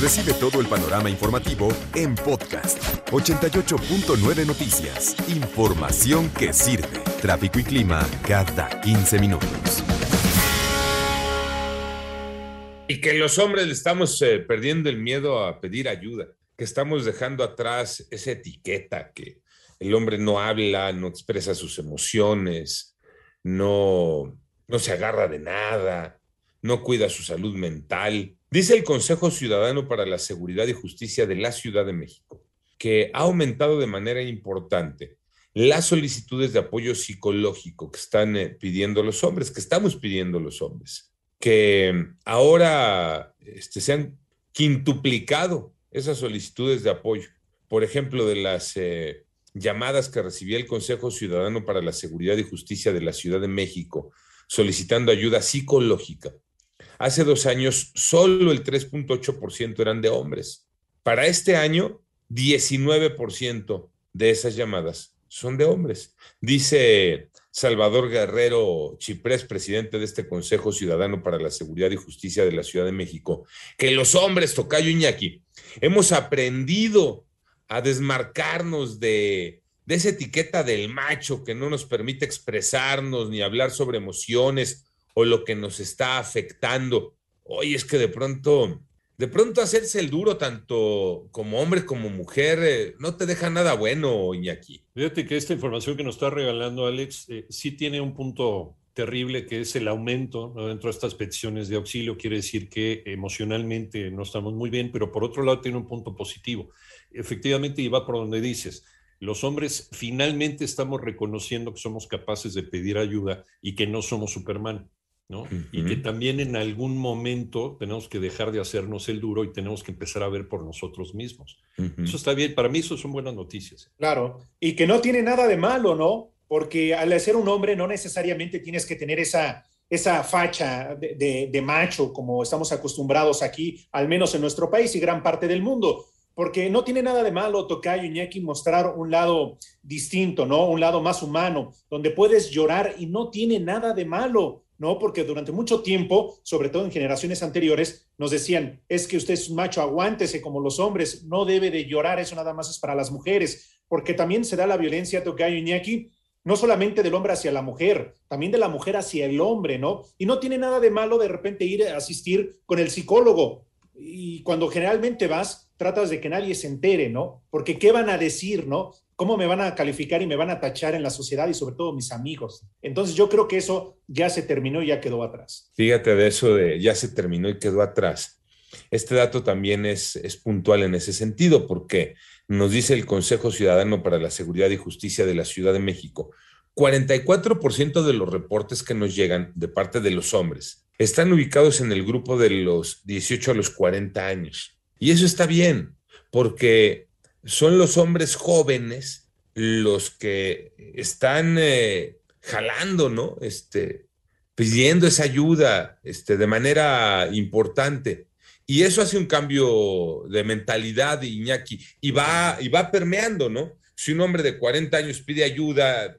Recibe todo el panorama informativo en podcast 88.9 Noticias. Información que sirve. Tráfico y clima cada 15 minutos. Y que los hombres le estamos eh, perdiendo el miedo a pedir ayuda, que estamos dejando atrás esa etiqueta que el hombre no habla, no expresa sus emociones, no, no se agarra de nada, no cuida su salud mental. Dice el Consejo Ciudadano para la Seguridad y Justicia de la Ciudad de México que ha aumentado de manera importante las solicitudes de apoyo psicológico que están eh, pidiendo los hombres, que estamos pidiendo los hombres, que ahora este, se han quintuplicado esas solicitudes de apoyo. Por ejemplo, de las eh, llamadas que recibía el Consejo Ciudadano para la Seguridad y Justicia de la Ciudad de México solicitando ayuda psicológica. Hace dos años solo el 3.8% eran de hombres. Para este año, 19% de esas llamadas son de hombres. Dice Salvador Guerrero Chiprés, presidente de este Consejo Ciudadano para la Seguridad y Justicia de la Ciudad de México, que los hombres, Tocayo Iñaki, hemos aprendido a desmarcarnos de, de esa etiqueta del macho que no nos permite expresarnos ni hablar sobre emociones o lo que nos está afectando. Oye, es que de pronto, de pronto hacerse el duro tanto como hombre como mujer eh, no te deja nada bueno, Iñaki. Fíjate que esta información que nos está regalando Alex eh, sí tiene un punto terrible que es el aumento dentro de estas peticiones de auxilio. Quiere decir que emocionalmente no estamos muy bien, pero por otro lado tiene un punto positivo efectivamente, y va por donde dices, los hombres finalmente estamos reconociendo que somos capaces de pedir ayuda y que no somos Superman, ¿no? Y que también en algún momento tenemos que dejar de hacernos el duro y tenemos que empezar a ver por nosotros mismos. Eso está bien, para mí eso son buenas noticias. Claro, y que no tiene nada de malo, ¿no? Porque al ser un hombre no necesariamente tienes que tener esa, esa facha de, de macho como estamos acostumbrados aquí, al menos en nuestro país y gran parte del mundo porque no tiene nada de malo, Tocayo Iñaki, mostrar un lado distinto, ¿no? Un lado más humano, donde puedes llorar y no tiene nada de malo, ¿no? Porque durante mucho tiempo, sobre todo en generaciones anteriores, nos decían, es que usted es un macho, aguántese como los hombres, no debe de llorar, eso nada más es para las mujeres, porque también se da la violencia, Tocayo Iñaki, no solamente del hombre hacia la mujer, también de la mujer hacia el hombre, ¿no? Y no tiene nada de malo de repente ir a asistir con el psicólogo. Y cuando generalmente vas, tratas de que nadie se entere, ¿no? Porque ¿qué van a decir, ¿no? ¿Cómo me van a calificar y me van a tachar en la sociedad y sobre todo mis amigos? Entonces yo creo que eso ya se terminó y ya quedó atrás. Fíjate de eso de ya se terminó y quedó atrás. Este dato también es, es puntual en ese sentido porque nos dice el Consejo Ciudadano para la Seguridad y Justicia de la Ciudad de México, 44% de los reportes que nos llegan de parte de los hombres están ubicados en el grupo de los 18 a los 40 años. Y eso está bien, porque son los hombres jóvenes los que están eh, jalando, ¿no? Este, pidiendo esa ayuda este, de manera importante. Y eso hace un cambio de mentalidad, Iñaki, y va, y va permeando, ¿no? Si un hombre de 40 años pide ayuda,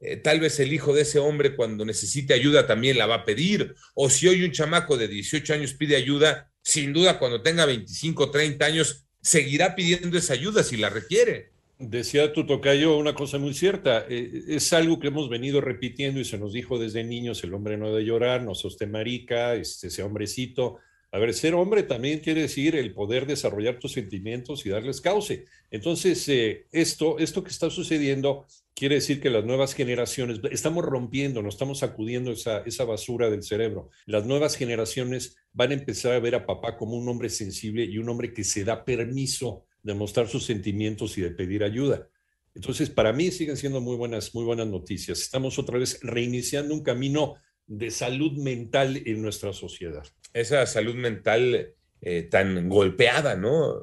eh, tal vez el hijo de ese hombre cuando necesite ayuda también la va a pedir. O si hoy un chamaco de 18 años pide ayuda, sin duda cuando tenga 25 o 30 años seguirá pidiendo esa ayuda si la requiere. Decía tu tocayo una cosa muy cierta, eh, es algo que hemos venido repitiendo y se nos dijo desde niños, el hombre no debe llorar, no sos marica, este, ese hombrecito, a ver, ser hombre también quiere decir el poder desarrollar tus sentimientos y darles cauce. Entonces, eh, esto, esto que está sucediendo quiere decir que las nuevas generaciones, estamos rompiendo, nos estamos sacudiendo esa, esa basura del cerebro. Las nuevas generaciones van a empezar a ver a papá como un hombre sensible y un hombre que se da permiso de mostrar sus sentimientos y de pedir ayuda. Entonces, para mí siguen siendo muy buenas, muy buenas noticias. Estamos otra vez reiniciando un camino de salud mental en nuestra sociedad esa salud mental eh, tan golpeada, ¿no?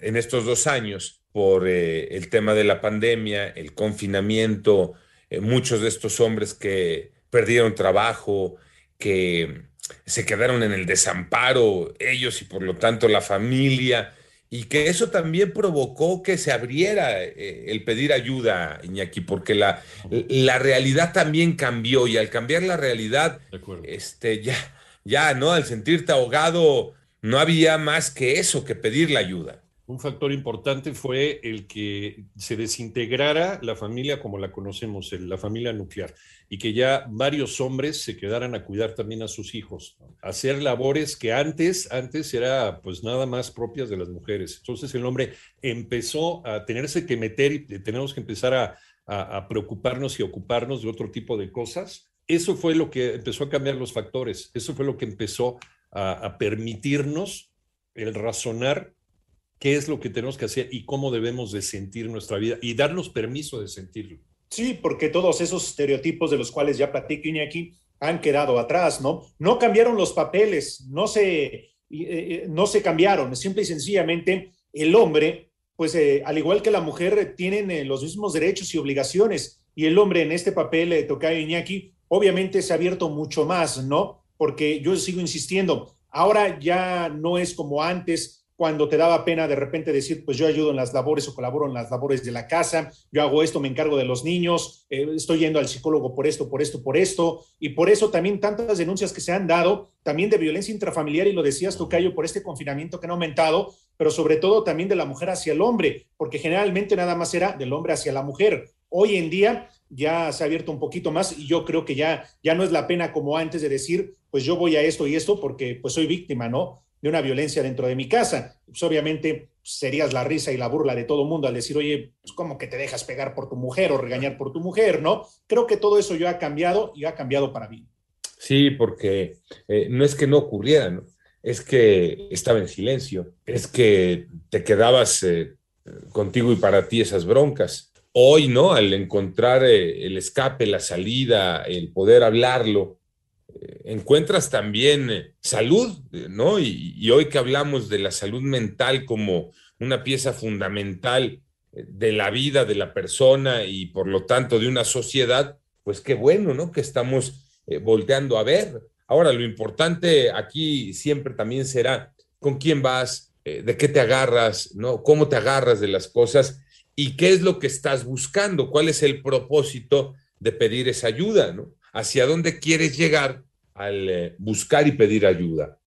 En estos dos años por eh, el tema de la pandemia, el confinamiento, eh, muchos de estos hombres que perdieron trabajo, que se quedaron en el desamparo, ellos y por lo tanto la familia, y que eso también provocó que se abriera el pedir ayuda, Iñaki, porque la, la realidad también cambió y al cambiar la realidad, este, ya, ya, ¿no? Al sentirte ahogado, no había más que eso, que pedir la ayuda. Un factor importante fue el que se desintegrara la familia como la conocemos, la familia nuclear, y que ya varios hombres se quedaran a cuidar también a sus hijos, hacer labores que antes, antes era pues nada más propias de las mujeres. Entonces el hombre empezó a tenerse que meter y tenemos que empezar a preocuparnos y ocuparnos de otro tipo de cosas. Eso fue lo que empezó a cambiar los factores, eso fue lo que empezó a, permitirnos el razonar qué es lo que tenemos que hacer y cómo debemos de sentir nuestra vida y darnos permiso de sentirlo. Sí, porque todos esos estereotipos de los cuales ya platico aquí han quedado atrás, ¿no? No cambiaron los papeles, no se, eh, eh, no se cambiaron, simple y sencillamente el hombre, pues eh, al igual que la mujer, tienen los mismos derechos y obligaciones y el hombre en este papel, Tocayo Iñaki, obviamente se ha abierto mucho más, ¿no? porque yo sigo insistiendo, ahora ya no es como antes cuando te daba pena de repente decir, pues yo ayudo en las labores o colaboro en las labores de la casa, yo hago esto, me encargo de los niños, eh, estoy yendo al psicólogo por esto, por esto, por esto, y por eso también tantas denuncias que se han dado, también de violencia intrafamiliar, y lo decías tú, Cayo, por este confinamiento que ha aumentado, pero sobre todo también de la mujer hacia el hombre, porque generalmente nada más era del hombre hacia la mujer. Hoy en día ya se ha abierto un poquito más y yo creo que ya, ya no es la pena como antes de decir, pues yo voy a esto y esto porque pues soy víctima, ¿no? De una violencia dentro de mi casa. Pues obviamente serías la risa y la burla de todo mundo al decir, oye, pues ¿cómo que te dejas pegar por tu mujer o regañar por tu mujer, ¿no? Creo que todo eso ya ha cambiado y ha cambiado para mí. Sí, porque eh, no es que no ocurriera, ¿no? Es que estaba en silencio, es que te quedabas eh, contigo y para ti esas broncas hoy, ¿no? Al encontrar eh, el escape, la salida, el poder hablarlo, eh, encuentras también eh, salud, ¿no? Y, hoy que hablamos de la salud mental como una pieza fundamental de la vida de la persona y por lo tanto de una sociedad, pues qué bueno, ¿no? Que estamos volteando a ver. Ahora, lo importante aquí siempre también será con quién vas, de qué te agarras, ¿no? Cómo te agarras de las cosas y qué es lo que estás buscando, cuál es el propósito de pedir esa ayuda, ¿no? ¿Hacia dónde quieres llegar al eh, buscar y pedir ayuda?